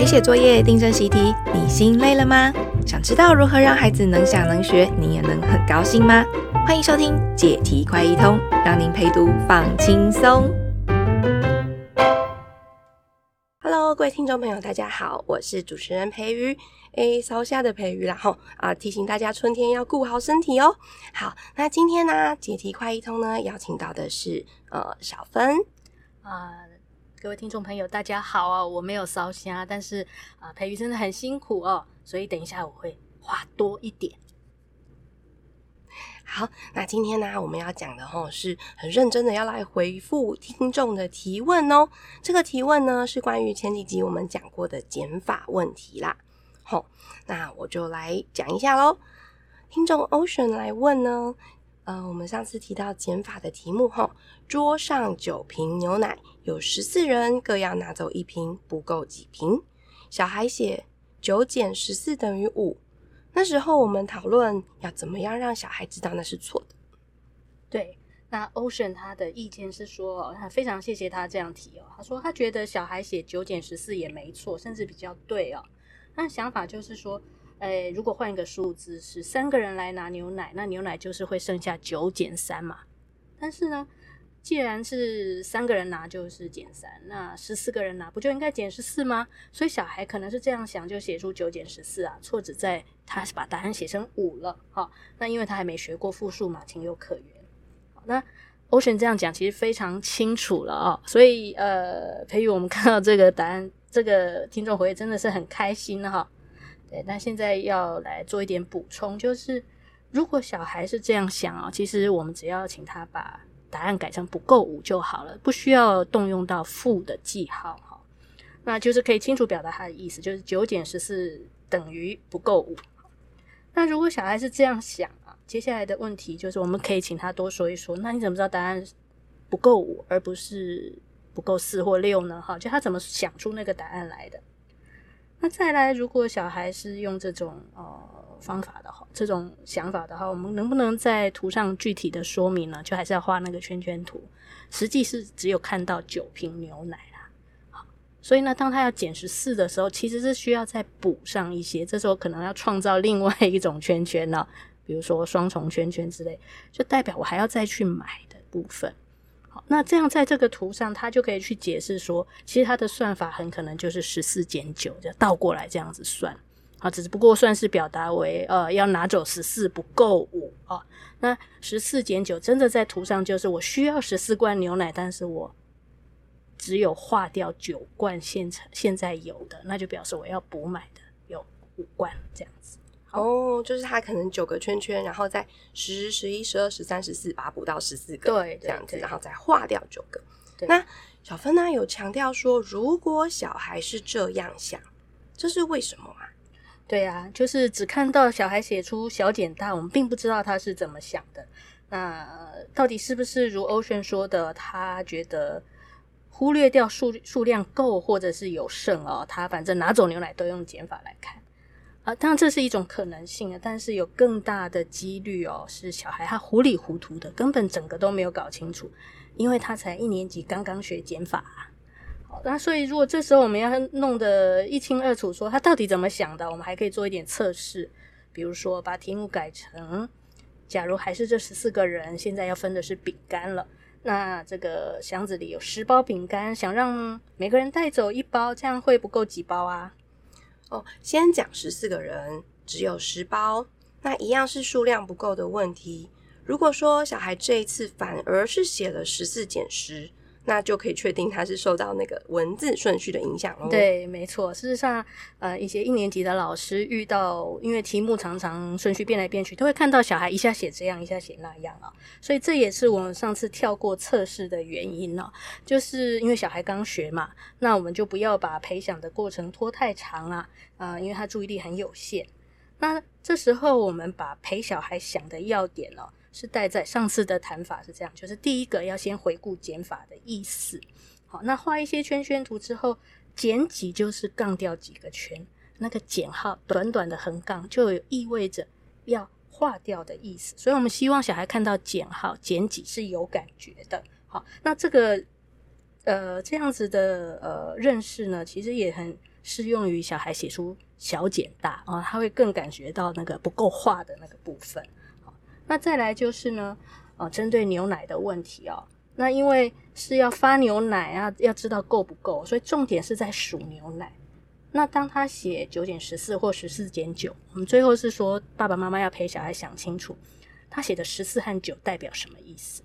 陪写作业、订正习题，你心累了吗？想知道如何让孩子能想能学，你也能很高兴吗？欢迎收听解题快一通，让您陪读放轻松。Hello，各位听众朋友，大家好，我是主持人培瑜，诶，烧虾的培瑜啦吼啊，提醒大家春天要顾好身体哦。好，那今天呢，解题快一通呢，邀请到的是呃小芬啊。各位听众朋友，大家好啊！我没有烧虾，但是啊，培育真的很辛苦哦，所以等一下我会话多一点。好，那今天呢，我们要讲的齁，是很认真的要来回复听众的提问哦。这个提问呢，是关于前几集我们讲过的减法问题啦。好，那我就来讲一下喽。听众 Ocean 来问呢。呃，我们上次提到减法的题目哈，桌上九瓶牛奶，有十四人各要拿走一瓶，不够几瓶？小孩写九减十四等于五，那时候我们讨论要怎么样让小孩知道那是错的。对，那 Ocean 他的意见是说，他非常谢谢他这样提哦，他说他觉得小孩写九减十四也没错，甚至比较对哦。那想法就是说。诶，如果换一个数字是三个人来拿牛奶，那牛奶就是会剩下九减三嘛。但是呢，既然是三个人拿就是减三，那十四个人拿不就应该减十四吗？所以小孩可能是这样想，就写出九减十四啊。错只在他把答案写成五了。好，那因为他还没学过复数嘛，情有可原。好，那 Ocean 这样讲其实非常清楚了啊、哦。所以呃，培育我们看到这个答案，这个听众回真的是很开心哈。对，那现在要来做一点补充，就是如果小孩是这样想啊，其实我们只要请他把答案改成不够五就好了，不需要动用到负的记号哈。那就是可以清楚表达他的意思，就是九减十四等于不够五。那如果小孩是这样想啊，接下来的问题就是我们可以请他多说一说，那你怎么知道答案不够五，而不是不够四或六呢？哈，就他怎么想出那个答案来的？那再来，如果小孩是用这种呃方法的话，这种想法的话，我们能不能在图上具体的说明呢？就还是要画那个圈圈图。实际是只有看到九瓶牛奶啦，好，所以呢，当他要减十四的时候，其实是需要再补上一些。这时候可能要创造另外一种圈圈了，比如说双重圈圈之类，就代表我还要再去买的部分。好，那这样在这个图上，他就可以去解释说，其实他的算法很可能就是十四减九，就倒过来这样子算。好，只不过算是表达为呃要拿走十四不够五啊。那十四减九真的在图上就是我需要十四罐牛奶，但是我只有划掉九罐现成现在有的，那就表示我要补买的有五罐这样子。哦，就是他可能九个圈圈，然后再十、十一、十二、十三、十四，把它补到十四个，对，这样子，然后再划掉九个。对，那小芬呢有强调说，如果小孩是这样想，这是为什么啊？对啊，就是只看到小孩写出小减大，我们并不知道他是怎么想的。那到底是不是如 Ocean 说的，他觉得忽略掉数数量够，或者是有剩哦？他反正哪种牛奶都用减法来看。啊，当然这是一种可能性啊，但是有更大的几率哦，是小孩他糊里糊涂的，根本整个都没有搞清楚，因为他才一年级刚刚学减法。那所以如果这时候我们要弄得一清二楚，说他到底怎么想的，我们还可以做一点测试，比如说把题目改成，假如还是这十四个人，现在要分的是饼干了，那这个箱子里有十包饼干，想让每个人带走一包，这样会不够几包啊？哦，先讲十四个人只有十包，那一样是数量不够的问题。如果说小孩这一次反而是写了十四减十。那就可以确定他是受到那个文字顺序的影响哦。对，没错。事实上，呃，一些一年级的老师遇到，因为题目常常顺序变来变去，都会看到小孩一下写这样，一下写那样啊。所以这也是我们上次跳过测试的原因呢，就是因为小孩刚学嘛，那我们就不要把培想的过程拖太长啊，啊、呃，因为他注意力很有限。那这时候我们把陪小孩想的要点呢。是带在上次的谈法是这样，就是第一个要先回顾减法的意思。好，那画一些圈圈图之后，减几就是杠掉几个圈，那个减号短短的横杠就有意味着要划掉的意思。所以我们希望小孩看到减号减几是有感觉的。好，那这个呃这样子的呃认识呢，其实也很适用于小孩写出小减大啊，他会更感觉到那个不够画的那个部分。那再来就是呢，呃，针对牛奶的问题哦，那因为是要发牛奶啊，要知道够不够，所以重点是在数牛奶。那当他写九减十四或十四减九，我们最后是说爸爸妈妈要陪小孩想清楚，他写的十四和九代表什么意思？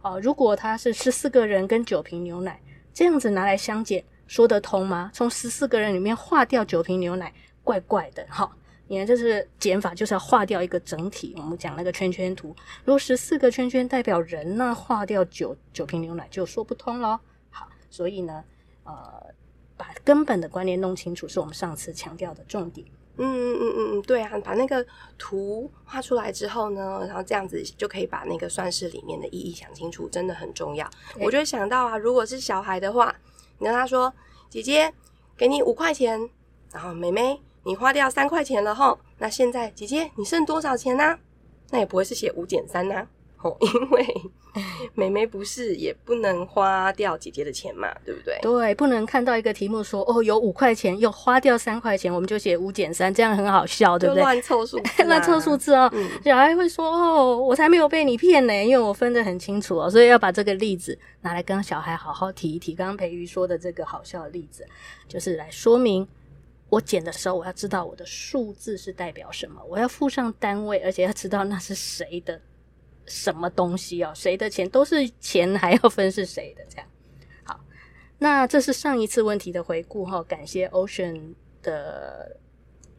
哦，如果他是十四个人跟九瓶牛奶，这样子拿来相减，说得通吗？从十四个人里面划掉九瓶牛奶，怪怪的哈。你看，这是减法，就是要划掉一个整体。我们讲那个圈圈图，如果十四个圈圈代表人，那划掉九九瓶牛奶就说不通咯。好，所以呢，呃，把根本的观念弄清楚，是我们上次强调的重点。嗯嗯嗯嗯，对啊，把那个图画出来之后呢，然后这样子就可以把那个算式里面的意义想清楚，真的很重要。我就想到啊，如果是小孩的话，你跟他说：“姐姐，给你五块钱。”然后妹妹。你花掉三块钱了吼，那现在姐姐你剩多少钱呢、啊？那也不会是写五减三呐，吼，因为妹妹不是也不能花掉姐姐的钱嘛，对不对？对，不能看到一个题目说哦有五块钱又花掉三块钱，我们就写五减三，这样很好笑，对不对？乱凑数、啊，乱凑数字哦。嗯、小孩会说哦，我才没有被你骗呢，因为我分得很清楚哦，所以要把这个例子拿来跟小孩好好提一提。刚刚培瑜说的这个好笑的例子，就是来说明。我减的时候，我要知道我的数字是代表什么，我要附上单位，而且要知道那是谁的什么东西哦，谁的钱都是钱，还要分是谁的这样。好，那这是上一次问题的回顾哈，感谢 Ocean 的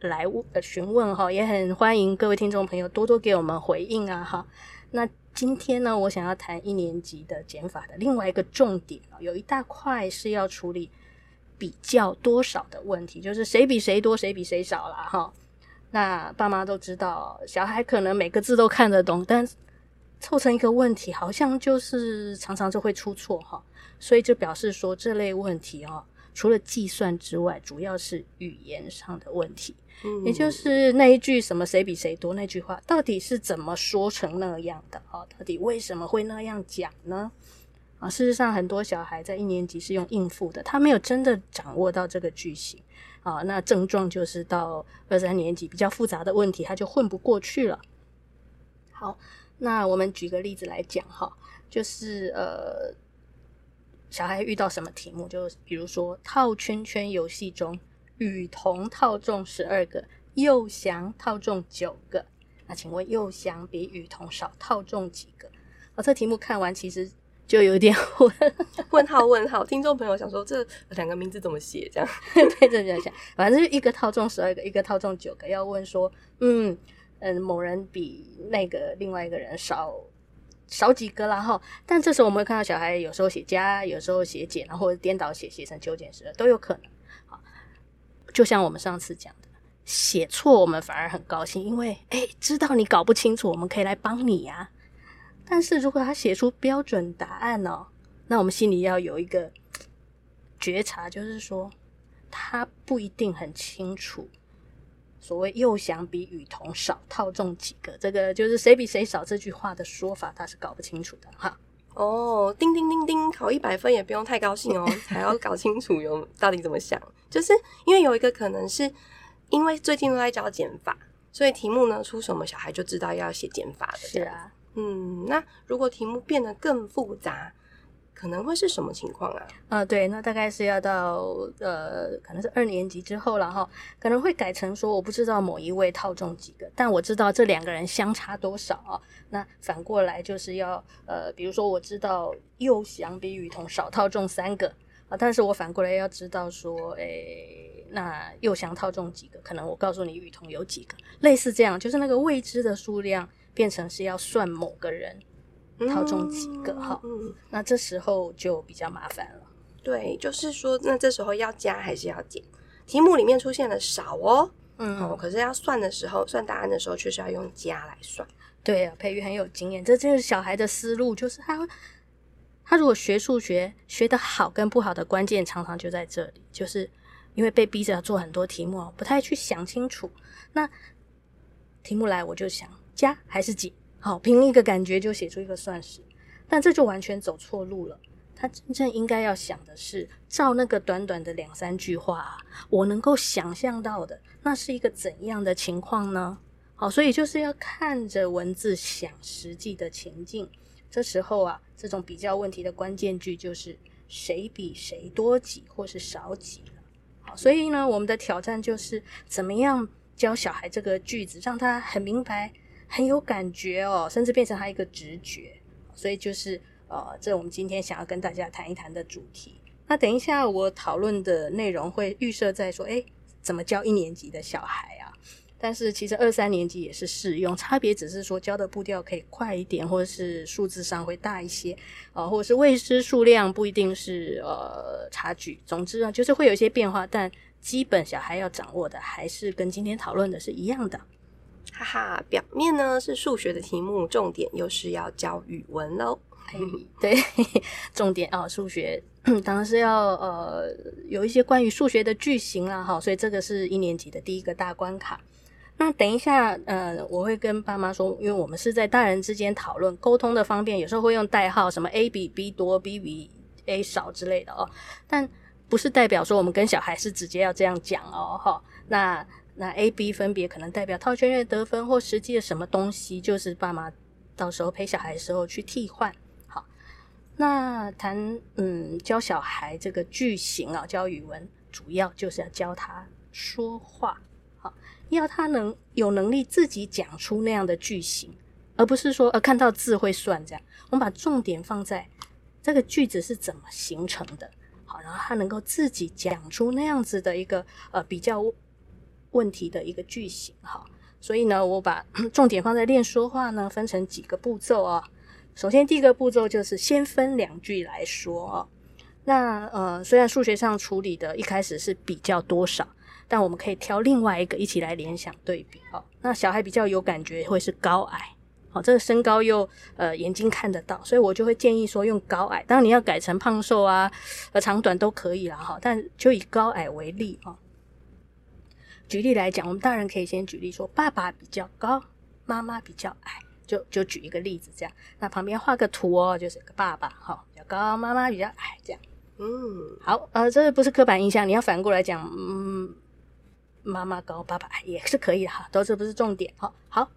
来问呃询问哈，也很欢迎各位听众朋友多多给我们回应啊哈。那今天呢，我想要谈一年级的减法的另外一个重点啊，有一大块是要处理。比较多少的问题，就是谁比谁多，谁比谁少啦。哈。那爸妈都知道，小孩可能每个字都看得懂，但凑成一个问题，好像就是常常就会出错哈。所以就表示说，这类问题哦，除了计算之外，主要是语言上的问题。嗯，也就是那一句什么“谁比谁多”那句话，到底是怎么说成那样的？哦，到底为什么会那样讲呢？啊，事实上，很多小孩在一年级是用应付的，他没有真的掌握到这个句型啊。那症状就是到二三年级比较复杂的问题，他就混不过去了。好，那我们举个例子来讲哈，就是呃，小孩遇到什么题目，就比如说套圈圈游戏中，雨桐套中十二个，又翔套中九个，那请问又翔比雨桐少套中几个？啊，这题目看完其实。就有点 问问号问号，听众朋友想说这两个名字怎么写？这样 对，这样想，反正就一个套中十二个，一个套中九个。要问说，嗯嗯，某人比那个另外一个人少少几个啦哈。但这时候我们会看到小孩有时候写加，有时候写减，然后或者颠倒写，写成九减十二都有可能。好，就像我们上次讲的，写错我们反而很高兴，因为哎，知道你搞不清楚，我们可以来帮你呀。但是如果他写出标准答案哦，那我们心里要有一个觉察，就是说他不一定很清楚所谓“又想比雨桐少套中几个”这个就是谁比谁少这句话的说法，他是搞不清楚的哈。哦，叮叮叮叮，考一百分也不用太高兴哦，还要搞清楚有到底怎么想，就是因为有一个可能是因为最近都在教减法，所以题目呢出什么小孩就知道要写减法的，是啊。嗯，那如果题目变得更复杂，可能会是什么情况啊？啊、对，那大概是要到呃，可能是二年级之后了哈，可能会改成说，我不知道某一位套中几个，但我知道这两个人相差多少啊。那反过来就是要呃，比如说我知道佑祥比雨桐少套中三个啊，但是我反过来要知道说，诶、那佑祥套中几个？可能我告诉你雨桐有几个，类似这样，就是那个未知的数量。变成是要算某个人套中几个哈，嗯嗯、那这时候就比较麻烦了。对，就是说，那这时候要加还是要减？题目里面出现了少哦，嗯，哦，可是要算的时候，算答案的时候，却是要用加来算。对啊，培育很有经验，这就是小孩的思路，就是他他如果学数学学的好跟不好的关键，常常就在这里，就是因为被逼着要做很多题目，不太去想清楚。那题目来，我就想。加还是减？好，凭一个感觉就写出一个算式，但这就完全走错路了。他真正应该要想的是，照那个短短的两三句话啊，我能够想象到的，那是一个怎样的情况呢？好，所以就是要看着文字想实际的情境。这时候啊，这种比较问题的关键句就是谁比谁多几或是少几了。好，所以呢，我们的挑战就是怎么样教小孩这个句子，让他很明白、很有感觉哦，甚至变成他一个直觉。所以就是。呃，这我们今天想要跟大家谈一谈的主题。那等一下我讨论的内容会预设在说，诶，怎么教一年级的小孩啊？但是其实二三年级也是适用，差别只是说教的步调可以快一点，或者是数字上会大一些，啊、呃，或者是未知数量不一定是呃差距。总之啊，就是会有一些变化，但基本小孩要掌握的还是跟今天讨论的是一样的。哈哈，表面呢是数学的题目，重点又是要教语文喽。对，重点啊，数学当然是要呃有一些关于数学的句型啦，哈，所以这个是一年级的第一个大关卡。那等一下，呃，我会跟爸妈说，因为我们是在大人之间讨论，沟通的方便，有时候会用代号，什么 A 比 B 多，B 比 A 少之类的哦，但不是代表说我们跟小孩是直接要这样讲哦，哈。那那 A、B 分别可能代表套圈圈得分或实际的什么东西，就是爸妈到时候陪小孩的时候去替换。好那谈嗯教小孩这个句型啊，教语文主要就是要教他说话，好，要他能有能力自己讲出那样的句型，而不是说呃看到字会算这样。我们把重点放在这个句子是怎么形成的，好，然后他能够自己讲出那样子的一个呃比较问题的一个句型，哈，所以呢，我把 重点放在练说话呢，分成几个步骤啊。首先，第一个步骤就是先分两句来说哦。那呃，虽然数学上处理的一开始是比较多少，但我们可以挑另外一个一起来联想对比哦。那小孩比较有感觉会是高矮，好，这个身高又呃眼睛看得到，所以我就会建议说用高矮。当然你要改成胖瘦啊，呃长短都可以啦哈。但就以高矮为例哦。举例来讲，我们大人可以先举例说，爸爸比较高，妈妈比较矮。就就举一个例子，这样，那旁边画个图哦，就是个爸爸哈，比较高，妈妈比较矮，这样，嗯，好，呃，这不是刻板印象，你要反过来讲，嗯，妈妈高，爸爸矮也是可以的哈，都这不是重点，好，好，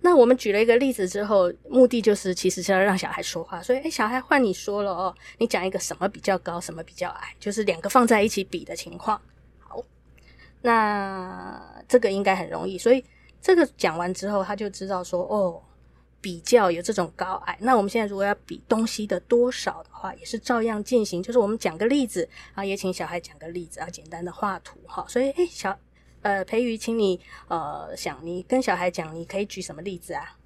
那我们举了一个例子之后，目的就是其实是要让小孩说话，所以，诶，小孩换你说了哦，你讲一个什么比较高，什么比较矮，就是两个放在一起比的情况，那这个应该很容易，所以这个讲完之后，他就知道说，哦。比较有这种高矮，那我们现在如果要比东西的多少的话，也是照样进行。就是我们讲个例子啊，也请小孩讲个例子啊，简单的画图哈。所以，诶，小呃培瑜，请你呃想，你跟小孩讲，你可以举什么例子啊？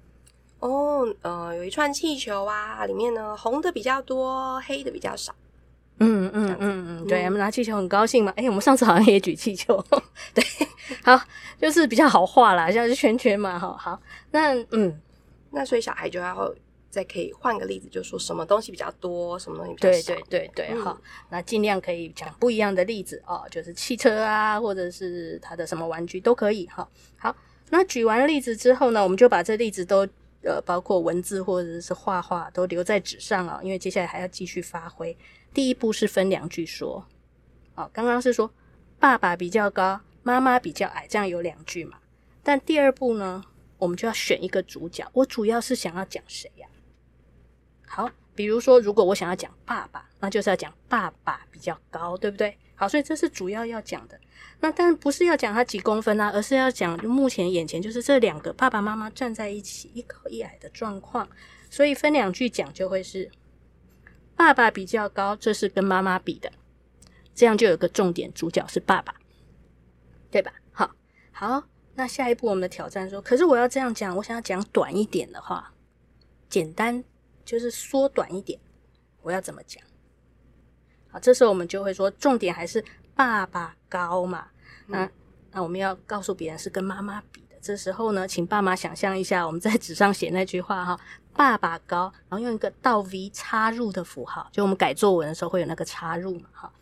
哦，呃，有一串气球啊，里面呢红的比较多，黑的比较少。嗯嗯嗯嗯，对，我们拿气球很高兴嘛。诶，我们上次好像也举气球，对，好，就是比较好画啦，像是圈圈嘛。哈，好，那嗯。那所以小孩就要再可以换个例子，就说什么东西比较多，什么东西比较少。对对对对，好、嗯，那尽量可以讲不一样的例子哦，就是汽车啊，或者是他的什么玩具都可以哈。好，那举完例子之后呢，我们就把这例子都呃，包括文字或者是画画都留在纸上啊，因为接下来还要继续发挥。第一步是分两句说，哦，刚刚是说爸爸比较高，妈妈比较矮，这样有两句嘛。但第二步呢？我们就要选一个主角，我主要是想要讲谁呀？好，比如说，如果我想要讲爸爸，那就是要讲爸爸比较高，对不对？好，所以这是主要要讲的。那但不是要讲他几公分啊，而是要讲目前眼前就是这两个爸爸妈妈站在一起，一高一矮的状况。所以分两句讲就会是爸爸比较高，这是跟妈妈比的，这样就有个重点，主角是爸爸，对吧？好，好。那下一步我们的挑战说，可是我要这样讲，我想要讲短一点的话，简单就是缩短一点，我要怎么讲？好，这时候我们就会说，重点还是爸爸高嘛。那那我们要告诉别人是跟妈妈比的。这时候呢，请爸妈想象一下，我们在纸上写那句话哈，爸爸高，然后用一个倒 V 插入的符号，就我们改作文的时候会有那个插入嘛，哈，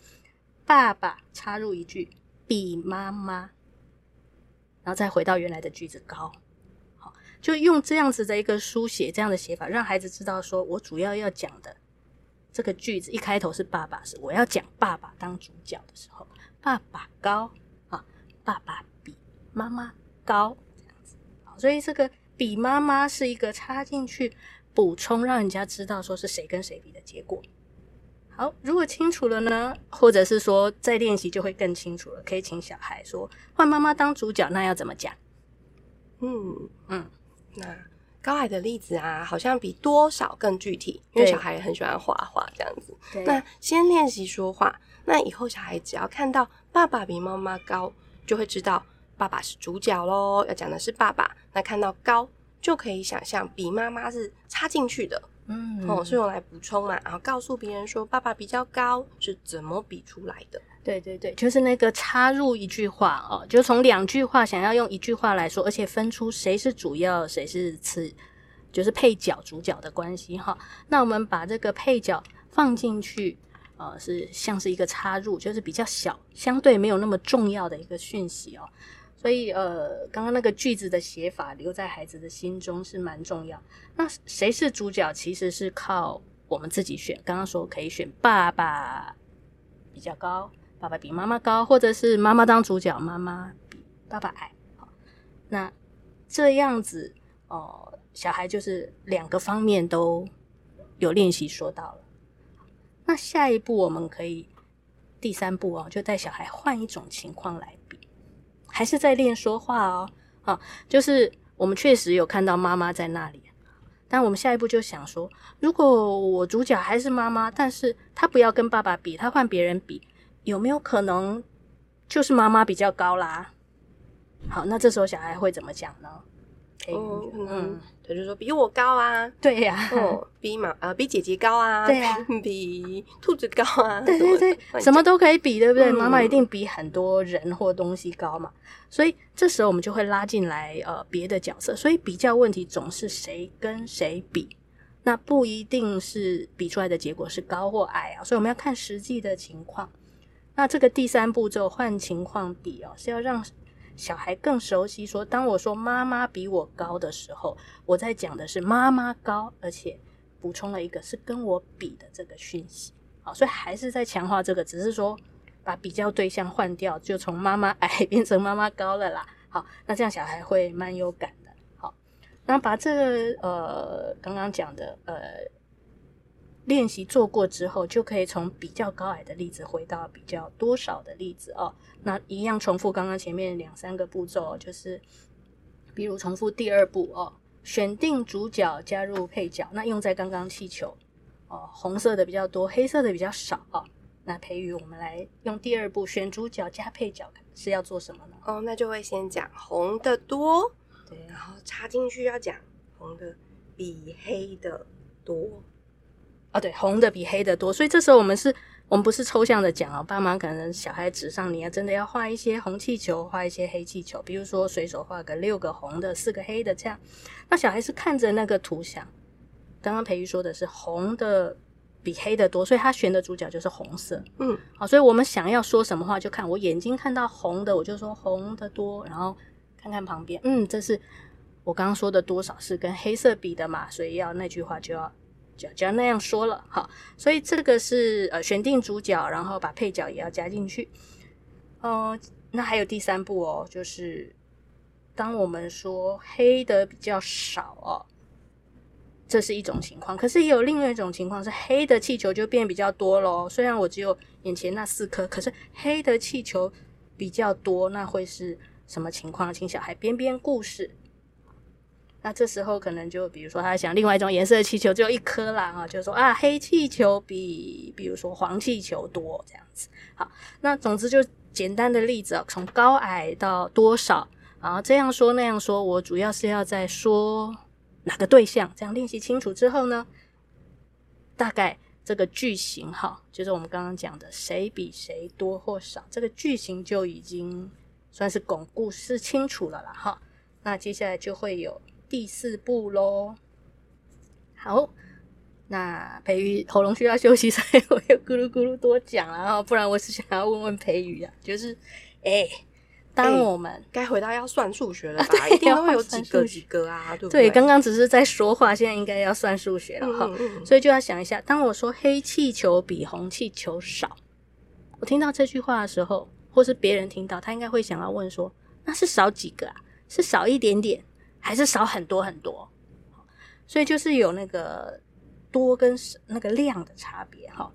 爸爸插入一句比妈妈。然后再回到原来的句子高，好，就用这样子的一个书写，这样的写法，让孩子知道说，我主要要讲的这个句子一开头是爸爸，是我要讲爸爸当主角的时候，爸爸高啊，爸爸比妈妈高这样子。好，所以这个比妈妈是一个插进去补充，让人家知道说是谁跟谁比的结果。好，如果清楚了呢，或者是说再练习就会更清楚了，可以请小孩说换妈妈当主角，那要怎么讲？嗯嗯，那高矮的例子啊，好像比多少更具体，因为小孩也很喜欢画画这样子。对那先练习说话，那以后小孩只要看到爸爸比妈妈高，就会知道爸爸是主角喽，要讲的是爸爸。那看到高，就可以想象比妈妈是插进去的，嗯，哦，是用来补充嘛，然后告诉别人说爸爸比较高是怎么比出来的。对对对，就是那个插入一句话哦，就从两句话想要用一句话来说，而且分出谁是主要，谁是次，就是配角、主角的关系哈。那我们把这个配角放进去，呃，是像是一个插入，就是比较小，相对没有那么重要的一个讯息哦。所以呃，刚刚那个句子的写法留在孩子的心中是蛮重要。那谁是主角，其实是靠我们自己选。刚刚说可以选爸爸比较高。爸爸比妈妈高，或者是妈妈当主角，妈妈比爸爸矮。那这样子哦、小孩就是两个方面都有练习说到了。那下一步我们可以第三步哦，就带小孩换一种情况来比，还是在练说话哦。好，就是我们确实有看到妈妈在那里，但我们下一步就想说，如果我主角还是妈妈，但是他不要跟爸爸比，他换别人比。有没有可能就是妈妈比较高啦？好，那这时候小孩会怎么讲呢？哦，嗯，他就说比我高啊，对呀，哦，比妈呃比姐姐高啊，对呀，比兔子高啊，对对对，什么都可以比，对不对？妈妈一定比很多人或东西高嘛，所以这时候我们就会拉进来呃别的角色，所以比较问题总是谁跟谁比，那不一定是比出来的结果是高或矮啊，所以我们要看实际的情况。那这个第三步骤换情况比哦，是要让小孩更熟悉说，当我说妈妈比我高的时候，我在讲的是妈妈高，而且补充了一个是跟我比的这个讯息。好，所以还是在强化这个，只是说把比较对象换掉，就从妈妈矮 变成妈妈高了啦。好，那这样小孩会蛮有感的。好，那把这个呃刚刚讲的呃。练习做过之后，就可以从比较高矮的例子回到比较多少的例子哦。那一样重复刚刚前面两三个步骤，哦就是比如重复第二步哦，选定主角加入配角。那用在刚刚气球哦，红色的比较多，黑色的比较少哦。那培育，我们来用第二步选主角加配角是要做什么呢？哦，那就会先讲红的多，对，然后插进去要讲红的比黑的多。哦，对，红的比黑的多，所以这时候我们是，我们不是抽象的讲哦，爸妈可能小孩纸上你要真的要画一些红气球，画一些黑气球，比如说随手画个六个红的，四个黑的这样，那小孩是看着那个图像。刚刚培育说的是红的比黑的多，所以他选的主角就是红色。嗯，好，所以我们想要说什么话，就看我眼睛看到红的，我就说红的多，然后看看旁边，嗯，这是我刚刚说的多少是跟黑色比的嘛，所以要那句话就要。就就要那样说了，好，所以这个是呃选定主角，然后把配角也要加进去。哦、那还有第三步哦，就是当我们说黑的比较少哦，这是一种情况。可是也有另外一种情况是黑的气球就变比较多咯。虽然我只有眼前那四颗，可是黑的气球比较多，那会是什么情况？请小孩编编故事。那这时候可能就比如说他想另外一种颜色的气球只有一颗啦啊，就说啊黑气球比比如说黄气球多这样子。好，那总之就简单的例子啊，从高矮到多少，然后这样说那样说，我主要是要在说哪个对象，这样练习清楚之后呢，大概这个句型哈，就是我们刚刚讲的谁比谁多或少，这个句型就已经算是巩固是清楚了啦哈。那接下来就会有。第四步喽，好，那培宇喉咙需要休息，所以我又咕噜咕噜多讲了，然后不然我是想要问问培宇啊，就是，哎、欸，当我们该、欸、回到要算数学了吧？一定都会有几个几个啊，对不对？对，刚刚只是在说话，现在应该要算数学了哈。嗯嗯嗯，所以就要想一下，当我说黑气球比红气球少，我听到这句话的时候，或是别人听到，他应该会想要问说：那是少几个啊？是少一点点，还是少很多很多？所以就是有那个多跟那个量的差别哈。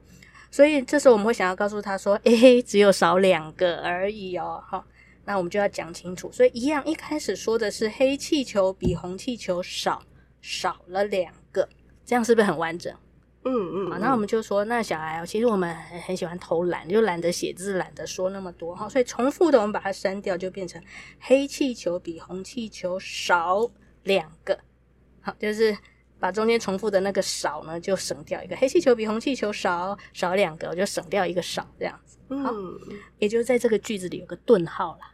所以这时候我们会想要告诉他说：诶，只有少两个而已哦，哈。那我们就要讲清楚，所以一样，一开始说的是黑气球比红气球少，少了两个，这样是不是很完整？嗯嗯。好，那我们就说，那小孩其实我们很很喜欢偷懒，就懒得写字，懒得说那么多哈，所以重复的我们把它删掉，就变成黑气球比红气球少两个。好，就是把中间重复的那个少呢，就省掉一个，黑气球比红气球少少两个，我就省掉一个少这样子。好，嗯，也就是在这个句子里有个顿号啦。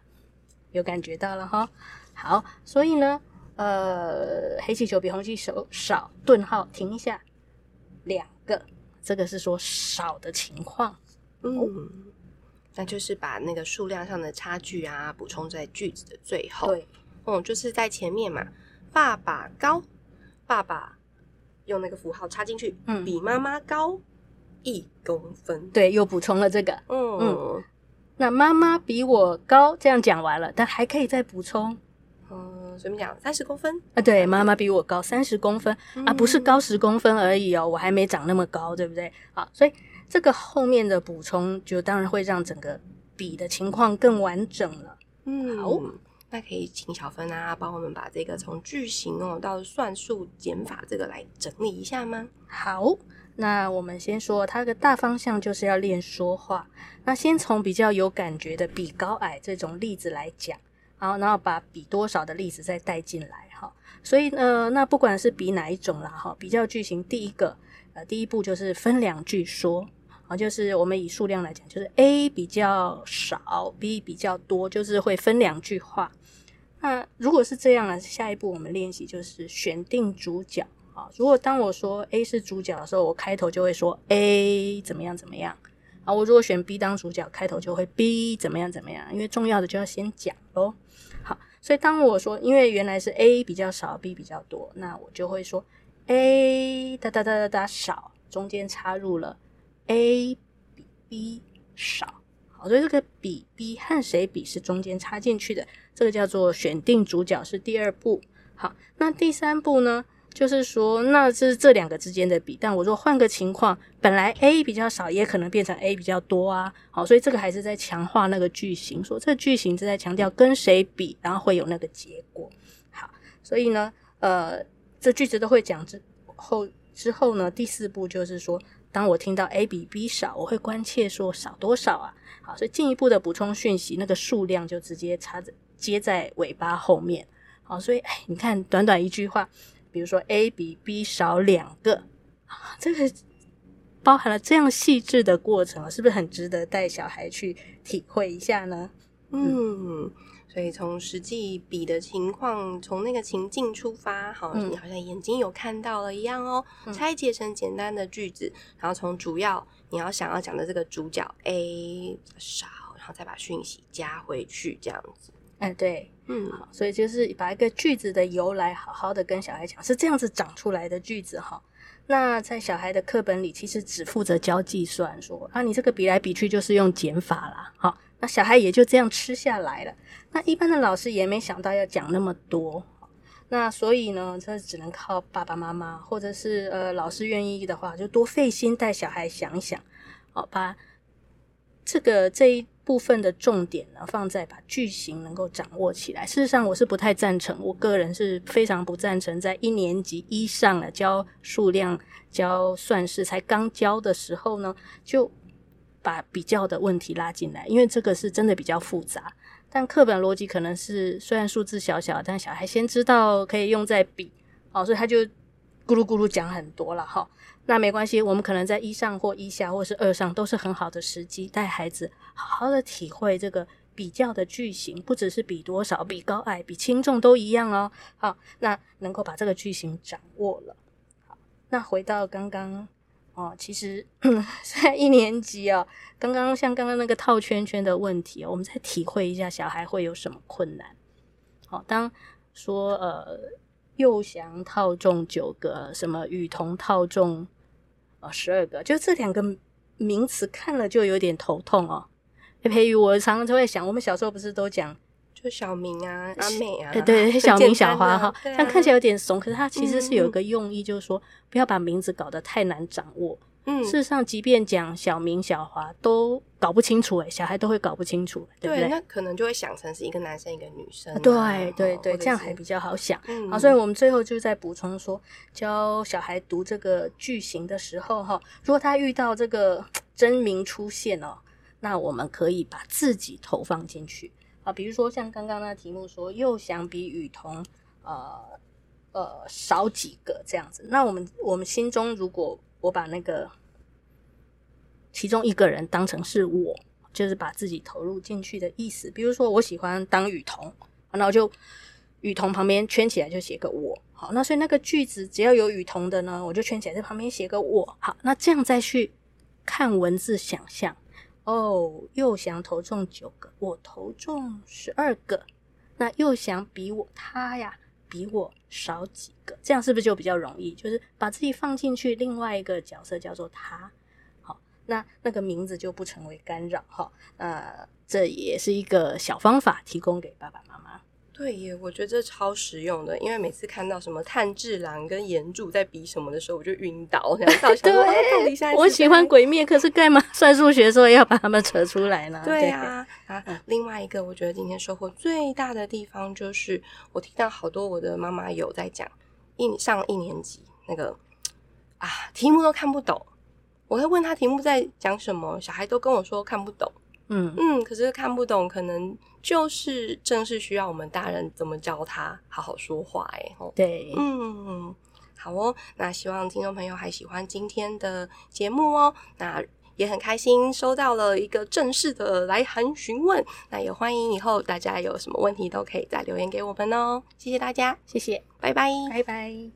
有感觉到了哈，好，所以呢，呃，黑气球比红气球少，顿号停一下，两个，这个是说少的情况，嗯，那就是把那个数量上的差距啊补充在句子的最后，对，嗯，就是在前面嘛，爸爸高，爸爸用那个符号插进去，嗯，比妈妈高一公分，对，又补充了这个，嗯。嗯。那妈妈比我高，这样讲完了，但还可以再补充，嗯，怎么讲？三十公分啊？对，妈妈比我高三十公分，嗯，啊，不是高十公分而已哦，我还没长那么高，对不对？好，所以这个后面的补充就当然会让整个比的情况更完整了。嗯，好，那可以请小芬啊，帮我们把这个从句型哦到算术减法这个来整理一下吗？好。那我们先说，它的大方向就是要练说话。那先从比较有感觉的比高矮这种例子来讲，好，然后把比多少的例子再带进来，哈。所以呢，那不管是比哪一种啦，哈，比较句型，第一个，呃，第一步就是分两句说，啊，就是我们以数量来讲，就是 A 比较少，B 比较多，就是会分两句话。那如果是这样呢，下一步我们练习就是选定主角啊。如果当我说 A 是主角的时候，我开头就会说 A 怎么样怎么样。啊，我如果选 B 当主角，开头就会 B 怎么样怎么样。因为重要的就要先讲喽。好，所以当我说，因为原来是 A 比较少，B 比较多，那我就会说 A 哒哒哒哒哒少，中间插入了 A 比 B 少。好，所以这个比 B 和谁比是中间插进去的，这个叫做选定主角，是第二步。好，那第三步呢？就是说，那是这两个之间的比，但我如果换个情况，本来 A 比较少，也可能变成 A 比较多啊。好，所以这个还是在强化那个句型，说这句型是在强调跟谁比，然后会有那个结果。好，所以呢，呃，这句子都会讲之后之后呢，第四步就是说，当我听到 A 比 B 少，我会关切说少多少啊？好，所以进一步的补充讯息，那个数量就直接插着接在尾巴后面。好，所以哎，你看短短一句话。比如说 A 比 B 少两个，啊，这个包含了这样细致的过程，是不是很值得带小孩去体会一下呢？嗯，所以从实际比的情况，从那个情境出发，好，你好像眼睛有看到了一样哦。嗯，拆解成简单的句子，然后从主要你要想要讲的这个主角 A 少，然后再把讯息加回去，这样子。哎，对。嗯，好，所以就是把一个句子的由来好好的跟小孩讲，是这样子长出来的句子哈。那在小孩的课本里，其实只负责教计算，说啊，你这个比来比去就是用减法啦。好，那小孩也就这样吃下来了。那一般的老师也没想到要讲那么多，那所以呢，这只能靠爸爸妈妈或者是呃老师愿意的话，就多费心带小孩想一想，好，把这个这一。部分的重点呢，放在把句型能够掌握起来。事实上，我是不太赞成，我个人是非常不赞成，在一年级一上了教数量、教算式才刚教的时候呢，就把比较的问题拉进来，因为这个是真的比较复杂。但课本逻辑可能是虽然数字小小，但小孩先知道可以用在比，哦，所以他就咕噜咕噜讲很多了哈。那没关系，我们可能在一上或一下或是二上都是很好的时机，带孩子好好的体会这个比较的句型，不只是比多少、比高矮、比轻重都一样哦。好，那能够把这个句型掌握了。好，那回到刚刚哦，其实 现在一年级啊，刚刚像刚刚那个套圈圈的问题，我们再体会一下小孩会有什么困难。好、当说呃，幼祥套中九个，什么雨桐套中呃十二个，就这两个名词看了就有点头痛哦。培瑜，我常常就会想，我们小时候不是都讲。就小明啊，阿美啊，对对，小明小花哈，这样、啊、看起来有点怂，可是它其实是有一个用意，就是说、嗯、不要把名字搞得太难掌握。嗯，事实上，即便讲小明小花都搞不清楚，哎，小孩都会搞不清楚，对不对？那可能就会想成是一个男生一个女生、啊。对对对，这样还比较好想。嗯，好，所以我们最后就在补充说，教小孩读这个句型的时候，哈，如果他遇到这个 真名出现哦，那我们可以把自己投放进去。啊，比如说像刚刚那题目说，又想比雨桐，呃呃少几个这样子。那我们我们心中，如果我把那个其中一个人当成是我，就是把自己投入进去的意思。比如说我喜欢当雨桐，然后就雨桐旁边圈起来就写个我。好，那所以那个句子只要有雨桐的呢，我就圈起来在旁边写个我。好，那这样再去看文字想象。哦，又翔投中九个，我投中十二个。那又翔比我他呀，比我少几个，这样是不是就比较容易？就是把自己放进去，另外一个角色叫做他。好，那那个名字就不成为干扰哈。呃，这也是一个小方法，提供给爸爸妈妈。对耶，我觉得这超实用的，因为每次看到什么炭治郎跟炎柱在比什么的时候，我就晕倒。然后到底 对，我喜欢鬼灭，可是干嘛算数学的时候要把他们扯出来呢？对呀，啊，啊，另外一个我觉得今天收获最大的地方就是，我听到好多我的妈妈有在讲一上一年级那个啊题目都看不懂，我会问他题目在讲什么，小孩都跟我说看不懂。嗯嗯，可是看不懂，可能就是正是需要我们大人怎么教他好好说话哎。对，嗯，好哦。那希望听众朋友还喜欢今天的节目哦。那也很开心收到了一个正式的来函询问。那也欢迎以后大家有什么问题都可以再留言给我们哦。谢谢大家，谢谢，拜拜，拜拜。